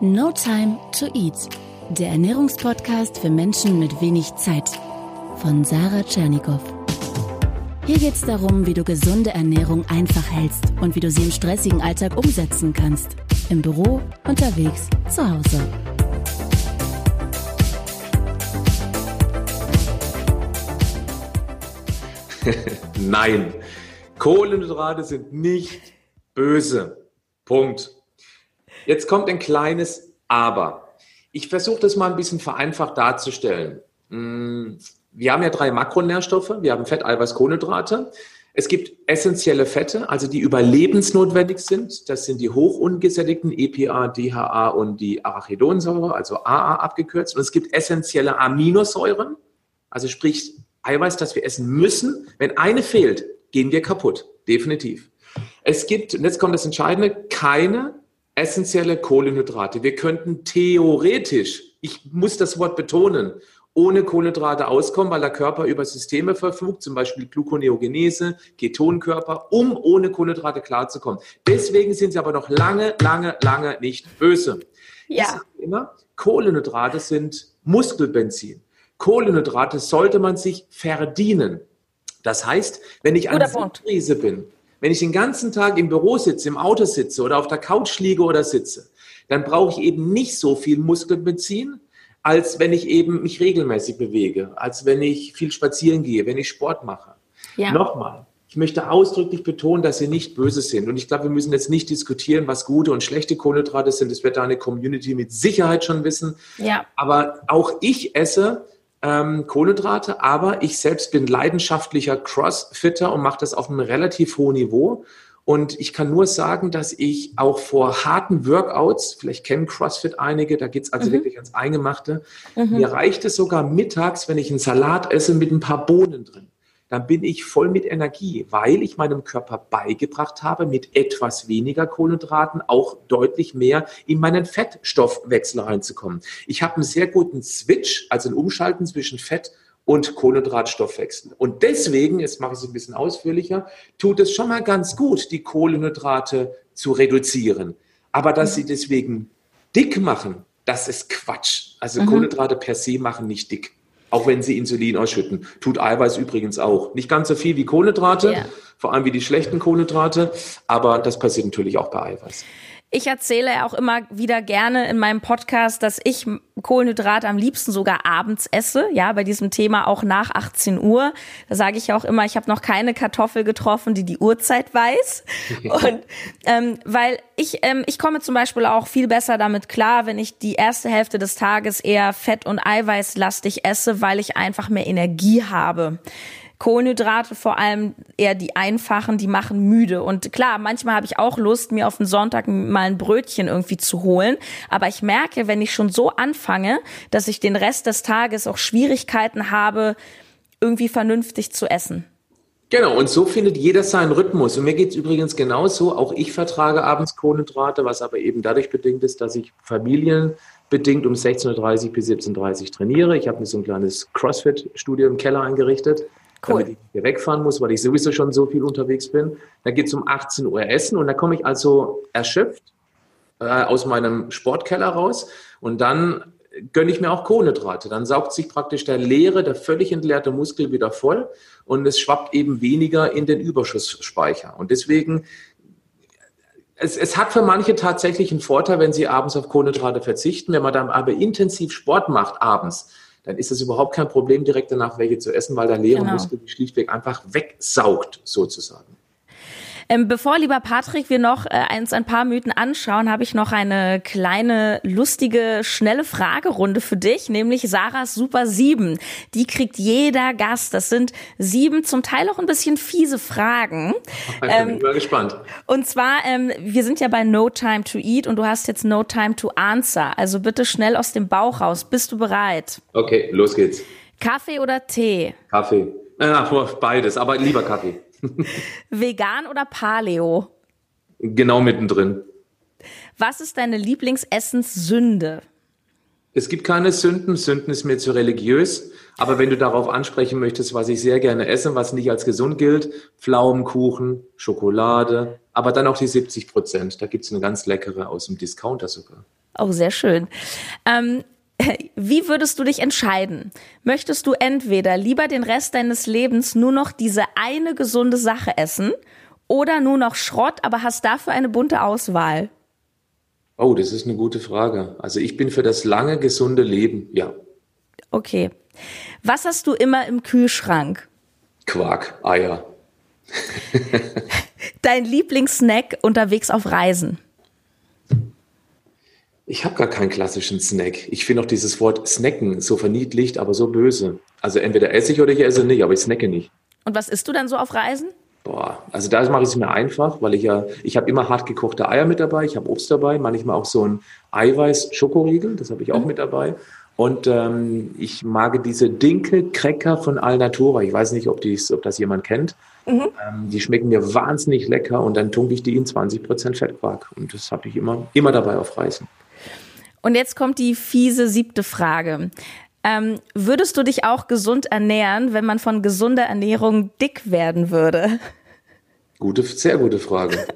No Time to Eat, der Ernährungspodcast für Menschen mit wenig Zeit von Sarah Tschernikow. Hier geht es darum, wie du gesunde Ernährung einfach hältst und wie du sie im stressigen Alltag umsetzen kannst. Im Büro, unterwegs, zu Hause. Nein, Kohlenhydrate sind nicht böse. Punkt. Jetzt kommt ein kleines Aber. Ich versuche das mal ein bisschen vereinfacht darzustellen. Hm, wir haben ja drei Makronährstoffe. Wir haben Fett, Eiweiß, Kohlenhydrate. Es gibt essentielle Fette, also die überlebensnotwendig sind. Das sind die hochungesättigten EPA, DHA und die Arachidonsäure, also AA abgekürzt. Und es gibt essentielle Aminosäuren, also sprich Eiweiß, das wir essen müssen. Wenn eine fehlt, gehen wir kaputt. Definitiv. Es gibt, und jetzt kommt das Entscheidende, keine essentielle Kohlenhydrate. Wir könnten theoretisch, ich muss das Wort betonen, ohne Kohlenhydrate auskommen, weil der Körper über Systeme verfügt, zum Beispiel Gluconeogenese, Ketonkörper, um ohne Kohlenhydrate klarzukommen. Deswegen sind sie aber noch lange, lange, lange nicht böse. Ja. Immer, Kohlenhydrate sind Muskelbenzin. Kohlenhydrate sollte man sich verdienen. Das heißt, wenn ich eine Krise bin, wenn ich den ganzen Tag im Büro sitze, im Auto sitze oder auf der Couch liege oder sitze, dann brauche ich eben nicht so viel Muskelbenzin, als wenn ich eben mich regelmäßig bewege, als wenn ich viel spazieren gehe, wenn ich Sport mache. Ja. Nochmal, ich möchte ausdrücklich betonen, dass sie nicht böse sind. Und ich glaube, wir müssen jetzt nicht diskutieren, was gute und schlechte Kohlenhydrate sind. Das wird deine Community mit Sicherheit schon wissen. Ja. Aber auch ich esse ähm, Kohlenhydrate, aber ich selbst bin leidenschaftlicher Crossfitter und mache das auf einem relativ hohen Niveau. Und ich kann nur sagen, dass ich auch vor harten Workouts, vielleicht kennen CrossFit einige, da geht's also mhm. wirklich ans Eingemachte, mhm. mir reicht es sogar mittags, wenn ich einen Salat esse mit ein paar Bohnen drin dann bin ich voll mit Energie, weil ich meinem Körper beigebracht habe, mit etwas weniger Kohlenhydraten auch deutlich mehr in meinen Fettstoffwechsel reinzukommen. Ich habe einen sehr guten Switch, also ein Umschalten zwischen Fett und Kohlenhydratstoffwechsel. Und deswegen, jetzt mache ich es ein bisschen ausführlicher, tut es schon mal ganz gut, die Kohlenhydrate zu reduzieren. Aber dass sie deswegen dick machen, das ist Quatsch. Also mhm. Kohlenhydrate per se machen nicht dick. Auch wenn sie Insulin ausschütten. Tut Eiweiß übrigens auch. Nicht ganz so viel wie Kohlenhydrate, yeah. vor allem wie die schlechten Kohlenhydrate, aber das passiert natürlich auch bei Eiweiß. Ich erzähle auch immer wieder gerne in meinem Podcast, dass ich Kohlenhydrate am liebsten sogar abends esse, ja, bei diesem Thema auch nach 18 Uhr. Da sage ich auch immer, ich habe noch keine Kartoffel getroffen, die die Uhrzeit weiß. Und ähm, weil ich, ähm, ich komme zum Beispiel auch viel besser damit klar, wenn ich die erste Hälfte des Tages eher fett- und eiweißlastig esse, weil ich einfach mehr Energie habe. Kohlenhydrate vor allem eher die einfachen, die machen müde. Und klar, manchmal habe ich auch Lust, mir auf den Sonntag mal ein Brötchen irgendwie zu holen. Aber ich merke, wenn ich schon so anfange, dass ich den Rest des Tages auch Schwierigkeiten habe, irgendwie vernünftig zu essen. Genau, und so findet jeder seinen Rhythmus. Und mir geht es übrigens genauso. Auch ich vertrage abends Kohlenhydrate, was aber eben dadurch bedingt ist, dass ich familienbedingt um 16.30 Uhr bis 17.30 Uhr trainiere. Ich habe mir so ein kleines CrossFit-Studio im Keller eingerichtet cool. damit ich wegfahren muss, weil ich sowieso schon so viel unterwegs bin. Dann geht es um 18 Uhr Essen und da komme ich also erschöpft äh, aus meinem Sportkeller raus und dann gönne ich mir auch Kohlenhydrate. Dann saugt sich praktisch der leere, der völlig entleerte Muskel wieder voll und es schwappt eben weniger in den Überschussspeicher. Und deswegen, es, es hat für manche tatsächlich einen Vorteil, wenn sie abends auf Kohlenhydrate verzichten. Wenn man dann aber intensiv Sport macht abends, dann ist es überhaupt kein Problem, direkt danach welche zu essen, weil der leere genau. Muskel die schlichtweg einfach wegsaugt, sozusagen. Ähm, bevor, lieber Patrick, wir noch äh, uns ein paar Mythen anschauen, habe ich noch eine kleine, lustige, schnelle Fragerunde für dich, nämlich Sarahs Super 7. Die kriegt jeder Gast. Das sind sieben, zum Teil auch ein bisschen fiese Fragen. Ich bin ähm, mal gespannt. Und zwar, ähm, wir sind ja bei No Time to Eat und du hast jetzt No Time to Answer. Also bitte schnell aus dem Bauch raus. Bist du bereit? Okay, los geht's. Kaffee oder Tee? Kaffee. Ja, beides, aber lieber Kaffee. Vegan oder Paleo? Genau mittendrin. Was ist deine Lieblingsessenssünde? Es gibt keine Sünden. Sünden ist mir zu religiös. Aber wenn du darauf ansprechen möchtest, was ich sehr gerne esse, was nicht als gesund gilt, Pflaumenkuchen, Schokolade, aber dann auch die 70 Prozent. Da gibt es eine ganz leckere aus dem Discounter sogar. Auch sehr schön. Ähm, wie würdest du dich entscheiden? Möchtest du entweder lieber den Rest deines Lebens nur noch diese eine gesunde Sache essen oder nur noch Schrott, aber hast dafür eine bunte Auswahl? Oh, das ist eine gute Frage. Also ich bin für das lange, gesunde Leben, ja. Okay. Was hast du immer im Kühlschrank? Quark, Eier. Dein Lieblingssnack unterwegs auf Reisen? Ich habe gar keinen klassischen Snack. Ich finde auch dieses Wort snacken so verniedlicht, aber so böse. Also entweder esse ich oder ich esse nicht, aber ich snacke nicht. Und was isst du dann so auf Reisen? Boah, also da mache ich es mir einfach, weil ich ja, ich habe immer hart gekochte Eier mit dabei, ich habe Obst dabei, manchmal auch so ein Eiweiß-Schokoriegel, das habe ich auch mhm. mit dabei. Und ähm, ich mag diese Dinkel-Cracker von Alnatura. Ich weiß nicht, ob, dies, ob das jemand kennt. Mhm. Ähm, die schmecken mir wahnsinnig lecker und dann tunke ich die in 20% Fettquark. Und das habe ich immer, immer dabei auf Reisen. Und jetzt kommt die fiese siebte Frage. Ähm, würdest du dich auch gesund ernähren, wenn man von gesunder Ernährung dick werden würde? Gute, sehr gute Frage.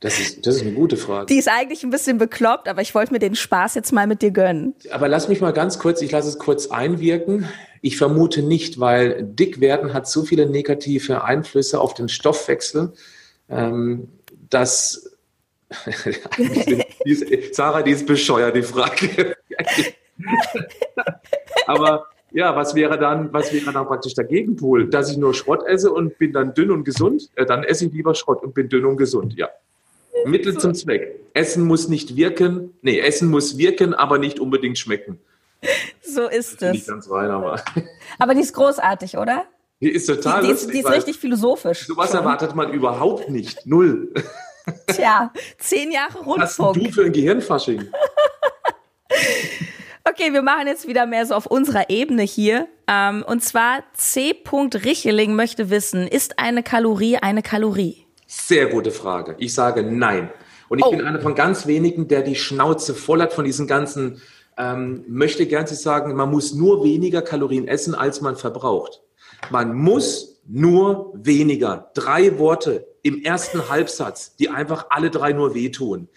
Das ist, das ist eine gute Frage. Die ist eigentlich ein bisschen bekloppt, aber ich wollte mir den Spaß jetzt mal mit dir gönnen. Aber lass mich mal ganz kurz, ich lasse es kurz einwirken. Ich vermute nicht, weil dick werden hat so viele negative Einflüsse auf den Stoffwechsel, ähm, dass die ist, Sarah, die ist bescheuert, die Frage. aber ja, was wäre dann, was wäre dann praktisch der Gegenpol? Dass ich nur Schrott esse und bin dann dünn und gesund? Ja, dann esse ich lieber Schrott und bin dünn und gesund, ja. Mittel zum Zweck. Essen muss nicht wirken. Nee, Essen muss wirken, aber nicht unbedingt schmecken. So ist es. Nicht ganz rein, aber. Aber die ist großartig, oder? Die ist total die, die ist, die ist richtig philosophisch. Sowas erwartet man überhaupt nicht. Null. Tja, zehn Jahre Rundfunk. Was hast du für ein Gehirnfasching? Okay, wir machen jetzt wieder mehr so auf unserer Ebene hier. Ähm, und zwar C. Richeling möchte wissen, ist eine Kalorie eine Kalorie? Sehr gute Frage. Ich sage nein. Und ich oh. bin einer von ganz wenigen, der die Schnauze voll hat von diesen ganzen, ähm, möchte gern zu sagen, man muss nur weniger Kalorien essen, als man verbraucht. Man muss nur weniger. Drei Worte im ersten Halbsatz, die einfach alle drei nur wehtun.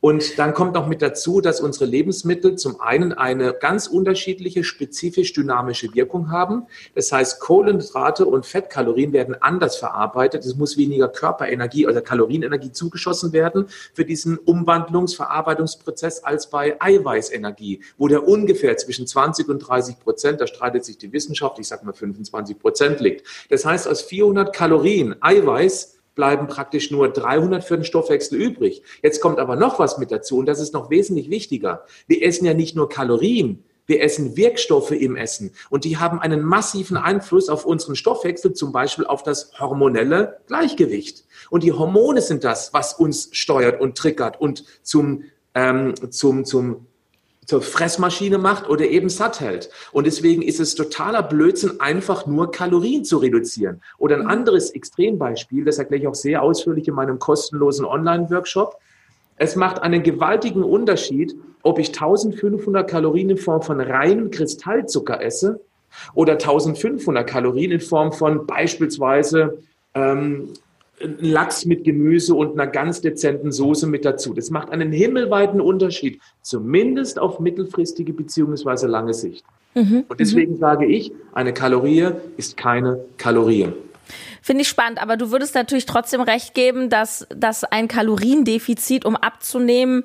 Und dann kommt noch mit dazu, dass unsere Lebensmittel zum einen eine ganz unterschiedliche, spezifisch dynamische Wirkung haben. Das heißt, Kohlenhydrate und Fettkalorien werden anders verarbeitet. Es muss weniger Körperenergie oder Kalorienenergie zugeschossen werden für diesen Umwandlungsverarbeitungsprozess als bei Eiweißenergie, wo der ungefähr zwischen 20 und 30 Prozent, da streitet sich die Wissenschaft, ich sage mal 25 Prozent liegt. Das heißt, aus 400 Kalorien Eiweiß bleiben praktisch nur 300 für den Stoffwechsel übrig. Jetzt kommt aber noch was mit dazu und das ist noch wesentlich wichtiger. Wir essen ja nicht nur Kalorien, wir essen Wirkstoffe im Essen und die haben einen massiven Einfluss auf unseren Stoffwechsel, zum Beispiel auf das hormonelle Gleichgewicht. Und die Hormone sind das, was uns steuert und triggert und zum, ähm, zum, zum zur Fressmaschine macht oder eben satt hält. Und deswegen ist es totaler Blödsinn, einfach nur Kalorien zu reduzieren. Oder ein mhm. anderes Extrembeispiel, das erkläre ich auch sehr ausführlich in meinem kostenlosen Online-Workshop. Es macht einen gewaltigen Unterschied, ob ich 1500 Kalorien in Form von reinem Kristallzucker esse oder 1500 Kalorien in Form von beispielsweise ähm, Lachs mit Gemüse und einer ganz dezenten Soße mit dazu. Das macht einen himmelweiten Unterschied, zumindest auf mittelfristige beziehungsweise lange Sicht. Mhm. Und deswegen mhm. sage ich, eine Kalorie ist keine Kalorie. Finde ich spannend, aber du würdest natürlich trotzdem recht geben, dass, dass ein Kaloriendefizit, um abzunehmen,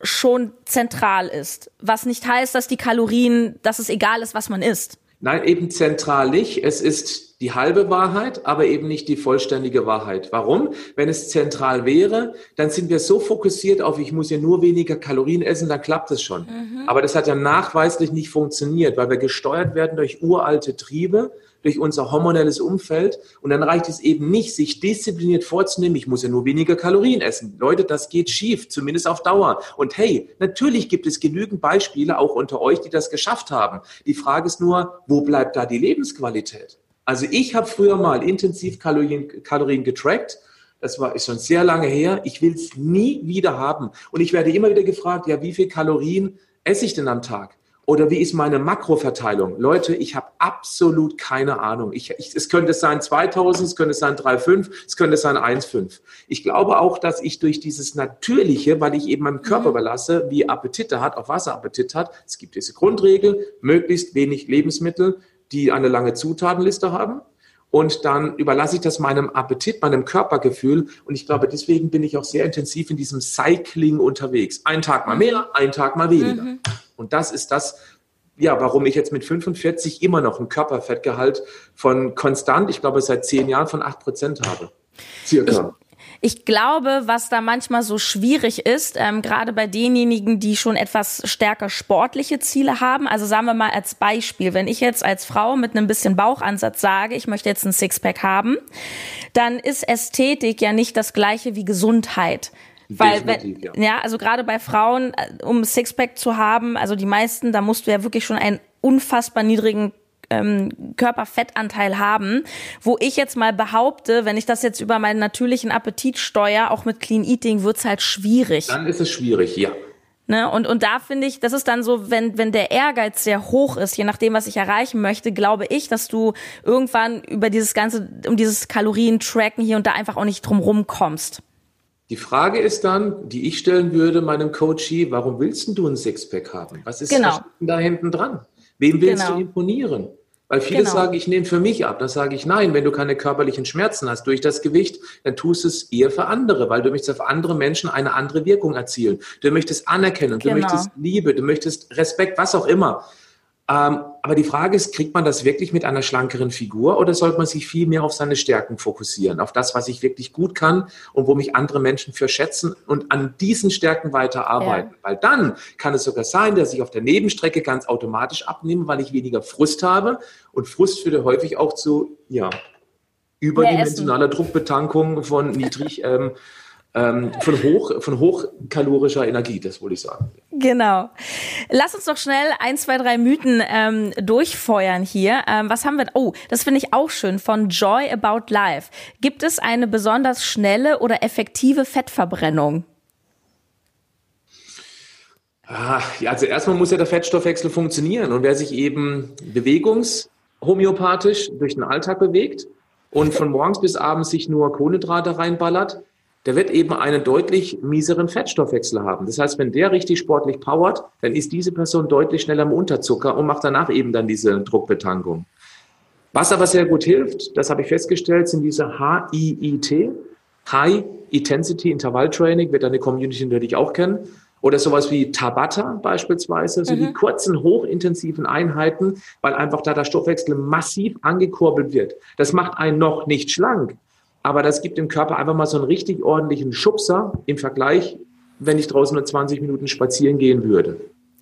schon zentral ist. Was nicht heißt, dass die Kalorien, dass es egal ist, was man isst. Nein, eben zentral nicht. Es ist die halbe Wahrheit, aber eben nicht die vollständige Wahrheit. Warum? Wenn es zentral wäre, dann sind wir so fokussiert auf, ich muss ja nur weniger Kalorien essen, dann klappt es schon. Mhm. Aber das hat ja nachweislich nicht funktioniert, weil wir gesteuert werden durch uralte Triebe durch unser hormonelles Umfeld. Und dann reicht es eben nicht, sich diszipliniert vorzunehmen, ich muss ja nur weniger Kalorien essen. Leute, das geht schief, zumindest auf Dauer. Und hey, natürlich gibt es genügend Beispiele auch unter euch, die das geschafft haben. Die Frage ist nur, wo bleibt da die Lebensqualität? Also ich habe früher mal intensiv Kalorien, Kalorien getrackt. Das war ist schon sehr lange her. Ich will es nie wieder haben. Und ich werde immer wieder gefragt, ja, wie viel Kalorien esse ich denn am Tag? Oder wie ist meine Makroverteilung? Leute, ich habe absolut keine Ahnung. Ich, ich, es könnte sein 2000, es könnte sein 3,5, es könnte sein 1,5. Ich glaube auch, dass ich durch dieses Natürliche, weil ich eben meinem Körper mhm. überlasse, wie Appetite hat, auch Wasserappetit hat, es gibt diese Grundregel, möglichst wenig Lebensmittel, die eine lange Zutatenliste haben. Und dann überlasse ich das meinem Appetit, meinem Körpergefühl. Und ich glaube, deswegen bin ich auch sehr intensiv in diesem Cycling unterwegs. Ein Tag mal mehr, ein Tag mal weniger. Mhm. Und das ist das, ja, warum ich jetzt mit 45 immer noch ein Körperfettgehalt von konstant, ich glaube seit zehn Jahren von acht Prozent habe. Circa. Ich, ich glaube, was da manchmal so schwierig ist, ähm, gerade bei denjenigen, die schon etwas stärker sportliche Ziele haben, also sagen wir mal als Beispiel, wenn ich jetzt als Frau mit einem bisschen Bauchansatz sage, ich möchte jetzt ein Sixpack haben, dann ist Ästhetik ja nicht das gleiche wie Gesundheit. Weil, wenn, ja. ja, also gerade bei Frauen, äh, um Sixpack zu haben, also die meisten, da musst du ja wirklich schon einen unfassbar niedrigen ähm, Körperfettanteil haben, wo ich jetzt mal behaupte, wenn ich das jetzt über meinen natürlichen Appetit steuere, auch mit Clean Eating, wird's halt schwierig. Dann ist es schwierig, ja. Ne? Und, und da finde ich, das ist dann so, wenn, wenn der Ehrgeiz sehr hoch ist, je nachdem, was ich erreichen möchte, glaube ich, dass du irgendwann über dieses ganze, um dieses Kalorien-Tracken hier und da einfach auch nicht drum rumkommst. Die Frage ist dann, die ich stellen würde meinem Coachie, warum willst du ein Sixpack haben? Was ist genau. da hinten dran? Wem willst genau. du imponieren? Weil viele genau. sagen, ich nehme für mich ab. Dann sage ich, nein, wenn du keine körperlichen Schmerzen hast durch das Gewicht, dann tust du es eher für andere, weil du möchtest auf andere Menschen eine andere Wirkung erzielen. Du möchtest Anerkennung, genau. du möchtest Liebe, du möchtest Respekt, was auch immer. Ähm, aber die Frage ist, kriegt man das wirklich mit einer schlankeren Figur oder sollte man sich viel mehr auf seine Stärken fokussieren, auf das, was ich wirklich gut kann und wo mich andere Menschen für schätzen und an diesen Stärken weiterarbeiten? Ja. Weil dann kann es sogar sein, dass ich auf der Nebenstrecke ganz automatisch abnehme, weil ich weniger Frust habe und Frust führt häufig auch zu, ja, überdimensionaler Druckbetankung von niedrig ähm, ähm, von, hoch, von hochkalorischer Energie, das wollte ich sagen. Genau. Lass uns doch schnell ein, zwei, drei Mythen ähm, durchfeuern hier. Ähm, was haben wir? Oh, das finde ich auch schön von Joy About Life. Gibt es eine besonders schnelle oder effektive Fettverbrennung? Ah, ja, also erstmal muss ja der Fettstoffwechsel funktionieren und wer sich eben bewegungshomöopathisch durch den Alltag bewegt und von morgens bis abends sich nur Kohlenhydrate reinballert, der wird eben einen deutlich mieseren Fettstoffwechsel haben. Das heißt, wenn der richtig sportlich powert, dann ist diese Person deutlich schneller im Unterzucker und macht danach eben dann diese Druckbetankung. Was aber sehr gut hilft, das habe ich festgestellt, sind diese HIIT, High Intensity Interval Training, wird deine Community natürlich auch kennen. Oder sowas wie Tabata beispielsweise, so mhm. die kurzen, hochintensiven Einheiten, weil einfach da der Stoffwechsel massiv angekurbelt wird. Das macht einen noch nicht schlank, aber das gibt dem Körper einfach mal so einen richtig ordentlichen Schubser im Vergleich, wenn ich draußen nur 20 Minuten spazieren gehen würde.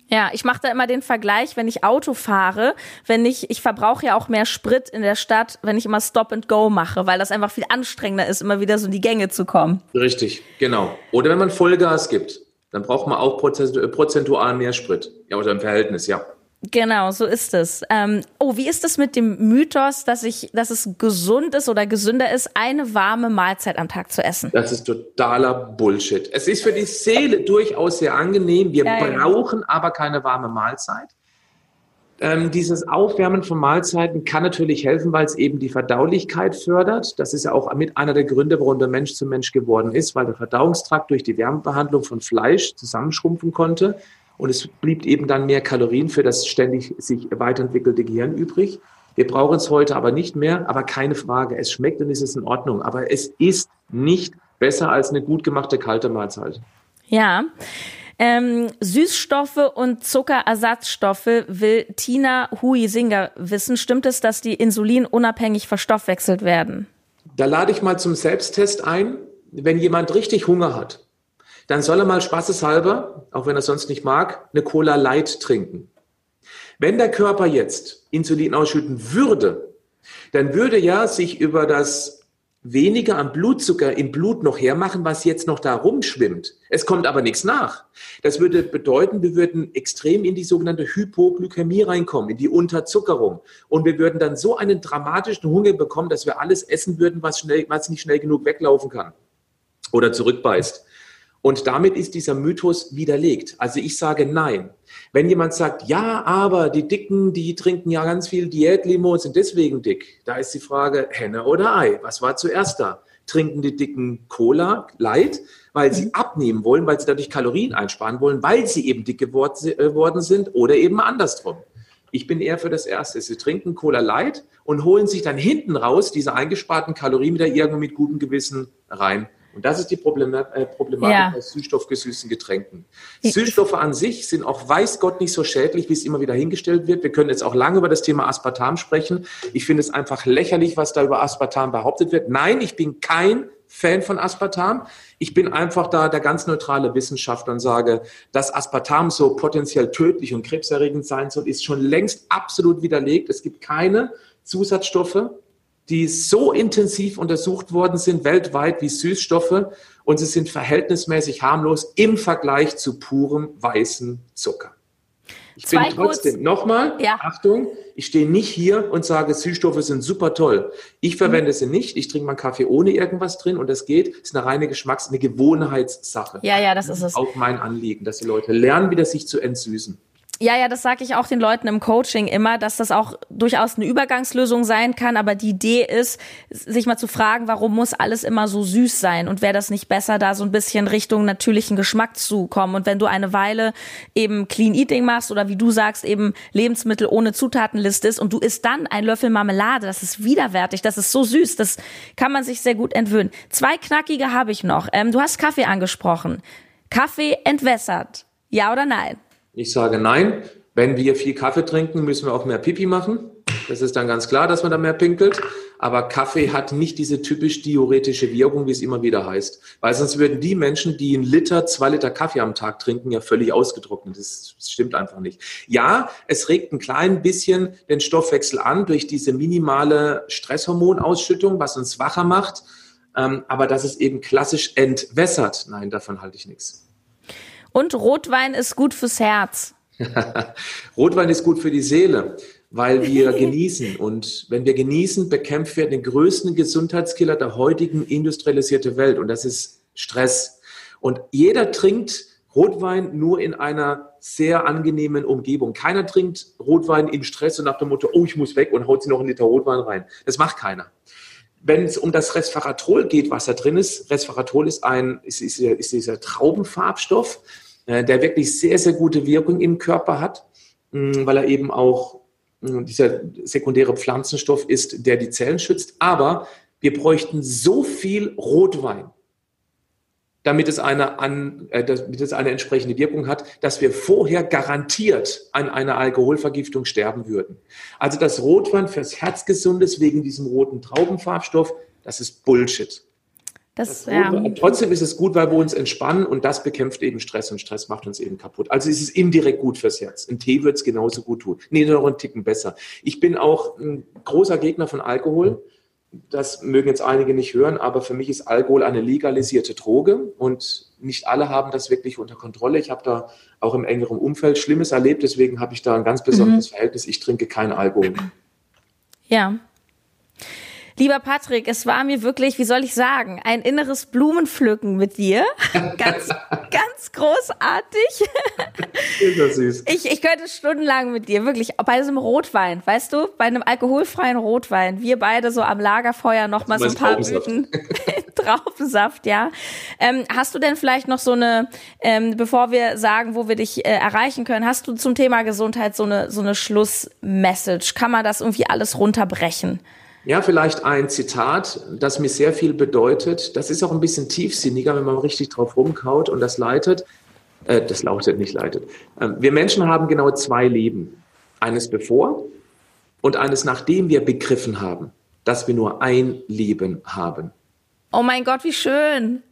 Ja, ich mache da immer den Vergleich, wenn ich Auto fahre, wenn ich, ich verbrauche ja auch mehr Sprit in der Stadt, wenn ich immer Stop and Go mache, weil das einfach viel anstrengender ist, immer wieder so in die Gänge zu kommen. Richtig, genau. Oder wenn man Vollgas gibt, dann braucht man auch prozentual mehr Sprit. Ja, oder im Verhältnis, ja. Genau, so ist es. Ähm, oh, wie ist es mit dem Mythos, dass ich, dass es gesund ist oder gesünder ist, eine warme Mahlzeit am Tag zu essen? Das ist totaler Bullshit. Es ist für die Seele durchaus sehr angenehm. Wir ja, brauchen ja. aber keine warme Mahlzeit. Ähm, dieses Aufwärmen von Mahlzeiten kann natürlich helfen, weil es eben die Verdaulichkeit fördert. Das ist ja auch mit einer der Gründe, warum der Mensch zum Mensch geworden ist, weil der Verdauungstrakt durch die Wärmebehandlung von Fleisch zusammenschrumpfen konnte und es blieb eben dann mehr Kalorien für das ständig sich weiterentwickelte Gehirn übrig. Wir brauchen es heute aber nicht mehr, aber keine Frage. Es schmeckt und es ist in Ordnung. Aber es ist nicht besser als eine gut gemachte kalte Mahlzeit. Ja. Ähm, Süßstoffe und Zuckerersatzstoffe will Tina Hui-Singer wissen. Stimmt es, dass die Insulin unabhängig verstoffwechselt werden? Da lade ich mal zum Selbsttest ein. Wenn jemand richtig Hunger hat, dann soll er mal spaßeshalber, auch wenn er sonst nicht mag, eine Cola Light trinken. Wenn der Körper jetzt Insulin ausschütten würde, dann würde ja sich über das weniger an Blutzucker im Blut noch hermachen, was jetzt noch da rumschwimmt. Es kommt aber nichts nach. Das würde bedeuten, wir würden extrem in die sogenannte Hypoglykämie reinkommen, in die Unterzuckerung. Und wir würden dann so einen dramatischen Hunger bekommen, dass wir alles essen würden, was, schnell, was nicht schnell genug weglaufen kann oder zurückbeißt. Und damit ist dieser Mythos widerlegt. Also ich sage nein. Wenn jemand sagt, ja, aber die Dicken, die trinken ja ganz viel Diätlimo und sind deswegen dick, da ist die Frage, Henne oder Ei, was war zuerst da? Trinken die Dicken Cola, Light, weil sie mhm. abnehmen wollen, weil sie dadurch Kalorien einsparen wollen, weil sie eben dick geworden sind oder eben andersrum. Ich bin eher für das Erste. Sie trinken Cola Light und holen sich dann hinten raus diese eingesparten Kalorien wieder irgendwo mit gutem Gewissen rein. Und das ist die äh, Problematik ja. bei süßstoffgesüßten Getränken. Süßstoffe an sich sind auch, weiß Gott, nicht so schädlich, wie es immer wieder hingestellt wird. Wir können jetzt auch lange über das Thema Aspartam sprechen. Ich finde es einfach lächerlich, was da über Aspartam behauptet wird. Nein, ich bin kein Fan von Aspartam. Ich bin einfach da der ganz neutrale Wissenschaftler und sage, dass Aspartam so potenziell tödlich und krebserregend sein soll, ist schon längst absolut widerlegt. Es gibt keine Zusatzstoffe, die so intensiv untersucht worden sind weltweit wie Süßstoffe und sie sind verhältnismäßig harmlos im Vergleich zu purem weißen Zucker. Ich Zwei bin trotzdem, nochmal, ja. Achtung, ich stehe nicht hier und sage, Süßstoffe sind super toll. Ich verwende mhm. sie nicht. Ich trinke meinen Kaffee ohne irgendwas drin und das geht. Das ist eine reine Geschmacks-, eine Gewohnheitssache. Ja, ja, das ist es. Auch mein Anliegen, dass die Leute lernen, wieder sich zu entsüßen. Ja, ja, das sage ich auch den Leuten im Coaching immer, dass das auch durchaus eine Übergangslösung sein kann. Aber die Idee ist, sich mal zu fragen, warum muss alles immer so süß sein? Und wäre das nicht besser, da so ein bisschen Richtung natürlichen Geschmack zu kommen? Und wenn du eine Weile eben Clean Eating machst oder wie du sagst, eben Lebensmittel ohne Zutatenliste ist und du isst dann ein Löffel Marmelade, das ist widerwärtig, das ist so süß, das kann man sich sehr gut entwöhnen. Zwei knackige habe ich noch. Ähm, du hast Kaffee angesprochen. Kaffee entwässert. Ja oder nein? Ich sage nein. Wenn wir viel Kaffee trinken, müssen wir auch mehr Pipi machen. Das ist dann ganz klar, dass man da mehr pinkelt. Aber Kaffee hat nicht diese typisch diuretische Wirkung, wie es immer wieder heißt. Weil sonst würden die Menschen, die einen Liter, zwei Liter Kaffee am Tag trinken, ja völlig ausgetrocknet. Das, das stimmt einfach nicht. Ja, es regt ein klein bisschen den Stoffwechsel an durch diese minimale Stresshormonausschüttung, was uns wacher macht. Ähm, aber dass es eben klassisch entwässert, nein, davon halte ich nichts. Und Rotwein ist gut fürs Herz. Rotwein ist gut für die Seele, weil wir genießen. Und wenn wir genießen, bekämpfen wir den größten Gesundheitskiller der heutigen industrialisierten Welt. Und das ist Stress. Und jeder trinkt Rotwein nur in einer sehr angenehmen Umgebung. Keiner trinkt Rotwein im Stress und nach dem Motto, oh, ich muss weg und haut sich noch einen Liter Rotwein rein. Das macht keiner. Wenn es um das Resveratrol geht, was da drin ist, Resveratrol ist ein, ist, ist, ist dieser Traubenfarbstoff, der wirklich sehr, sehr gute Wirkung im Körper hat, weil er eben auch dieser sekundäre Pflanzenstoff ist, der die Zellen schützt. Aber wir bräuchten so viel Rotwein, damit es eine, an, äh, damit es eine entsprechende Wirkung hat, dass wir vorher garantiert an einer Alkoholvergiftung sterben würden. Also das Rotwein fürs Herz gesund ist wegen diesem roten Traubenfarbstoff, das ist Bullshit. Das, das ja. Trotzdem ist es gut, weil wir uns entspannen und das bekämpft eben Stress und Stress macht uns eben kaputt. Also ist es indirekt gut fürs Herz. Ein Tee wird es genauso gut tun. Nee, noch einen Ticken besser. Ich bin auch ein großer Gegner von Alkohol. Das mögen jetzt einige nicht hören, aber für mich ist Alkohol eine legalisierte Droge und nicht alle haben das wirklich unter Kontrolle. Ich habe da auch im engeren Umfeld Schlimmes erlebt, deswegen habe ich da ein ganz besonderes mhm. Verhältnis. Ich trinke keinen Alkohol. Ja, Lieber Patrick, es war mir wirklich, wie soll ich sagen, ein inneres Blumenpflücken mit dir. ganz, ganz großartig. Ist das süß. Ich, ich könnte stundenlang mit dir, wirklich, bei diesem Rotwein, weißt du, bei einem alkoholfreien Rotwein, wir beide so am Lagerfeuer noch mal so ein paar Blüten. Traubensaft, ja. Ähm, hast du denn vielleicht noch so eine, ähm, bevor wir sagen, wo wir dich äh, erreichen können, hast du zum Thema Gesundheit so eine, so eine Schlussmessage? Kann man das irgendwie alles runterbrechen? Ja, vielleicht ein Zitat, das mir sehr viel bedeutet. Das ist auch ein bisschen tiefsinniger, wenn man richtig drauf rumkaut und das leitet. Äh, das lautet, nicht leitet. Äh, wir Menschen haben genau zwei Leben. Eines bevor und eines nachdem wir begriffen haben, dass wir nur ein Leben haben. Oh mein Gott, wie schön.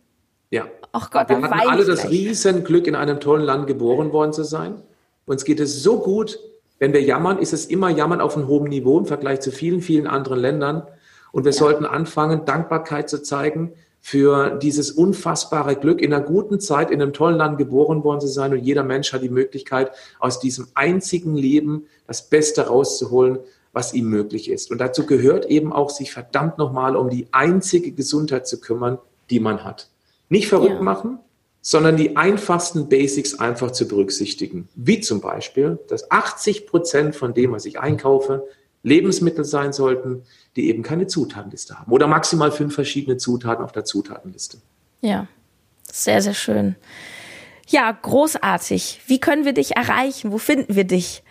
Ja. Ach Gott, wir hatten alle das Riesenglück, in einem tollen Land geboren worden zu sein. Uns geht es so gut, wenn wir jammern, ist es immer Jammern auf einem hohen Niveau im Vergleich zu vielen, vielen anderen Ländern. Und wir ja. sollten anfangen, Dankbarkeit zu zeigen für dieses unfassbare Glück, in einer guten Zeit in einem tollen Land geboren worden zu sein. Und jeder Mensch hat die Möglichkeit, aus diesem einzigen Leben das Beste rauszuholen, was ihm möglich ist. Und dazu gehört eben auch, sich verdammt nochmal um die einzige Gesundheit zu kümmern, die man hat. Nicht verrückt ja. machen, sondern die einfachsten Basics einfach zu berücksichtigen. Wie zum Beispiel, dass 80 Prozent von dem, was ich einkaufe, Lebensmittel sein sollten, die eben keine Zutatenliste haben oder maximal fünf verschiedene Zutaten auf der Zutatenliste. Ja, sehr, sehr schön. Ja, großartig. Wie können wir dich erreichen? Wo finden wir dich?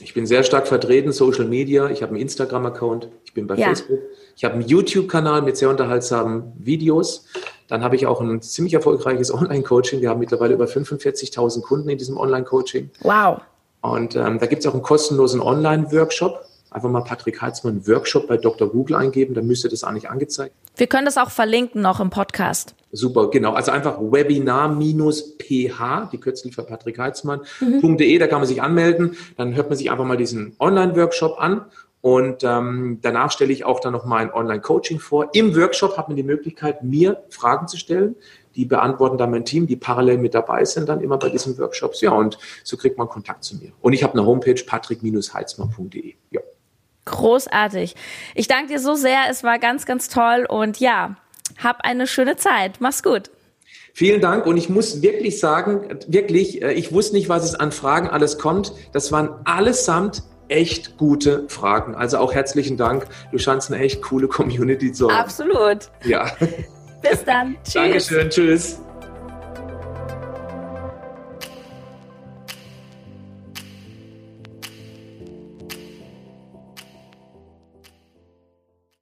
Ich bin sehr stark vertreten, Social Media. Ich habe einen Instagram-Account. Ich bin bei ja. Facebook. Ich habe einen YouTube-Kanal mit sehr unterhaltsamen Videos. Dann habe ich auch ein ziemlich erfolgreiches Online-Coaching. Wir haben mittlerweile über 45.000 Kunden in diesem Online-Coaching. Wow. Und ähm, da gibt es auch einen kostenlosen Online-Workshop. Einfach mal Patrick Heitzmann Workshop bei Dr. Google eingeben, dann müsste das eigentlich angezeigt. Wir können das auch verlinken noch im Podcast. Super, genau. Also einfach webinar-ph, die Kürzel für Patrick Heitzmann.de, mhm. da kann man sich anmelden. Dann hört man sich einfach mal diesen Online-Workshop an und ähm, danach stelle ich auch dann noch mal ein Online-Coaching vor. Im Workshop hat man die Möglichkeit, mir Fragen zu stellen. Die beantworten dann mein Team, die parallel mit dabei sind, dann immer bei diesen Workshops. Ja, und so kriegt man Kontakt zu mir. Und ich habe eine Homepage, patrick-heizmann.de. Ja. Großartig. Ich danke dir so sehr. Es war ganz, ganz toll. Und ja, hab eine schöne Zeit. Mach's gut. Vielen Dank und ich muss wirklich sagen, wirklich, äh, ich wusste nicht, was es an Fragen alles kommt. Das waren allesamt echt gute Fragen. Also auch herzlichen Dank. Du scheinst eine echt coole Community zu haben. Absolut. Ja. Bis dann. Tschüss. Dankeschön. Tschüss.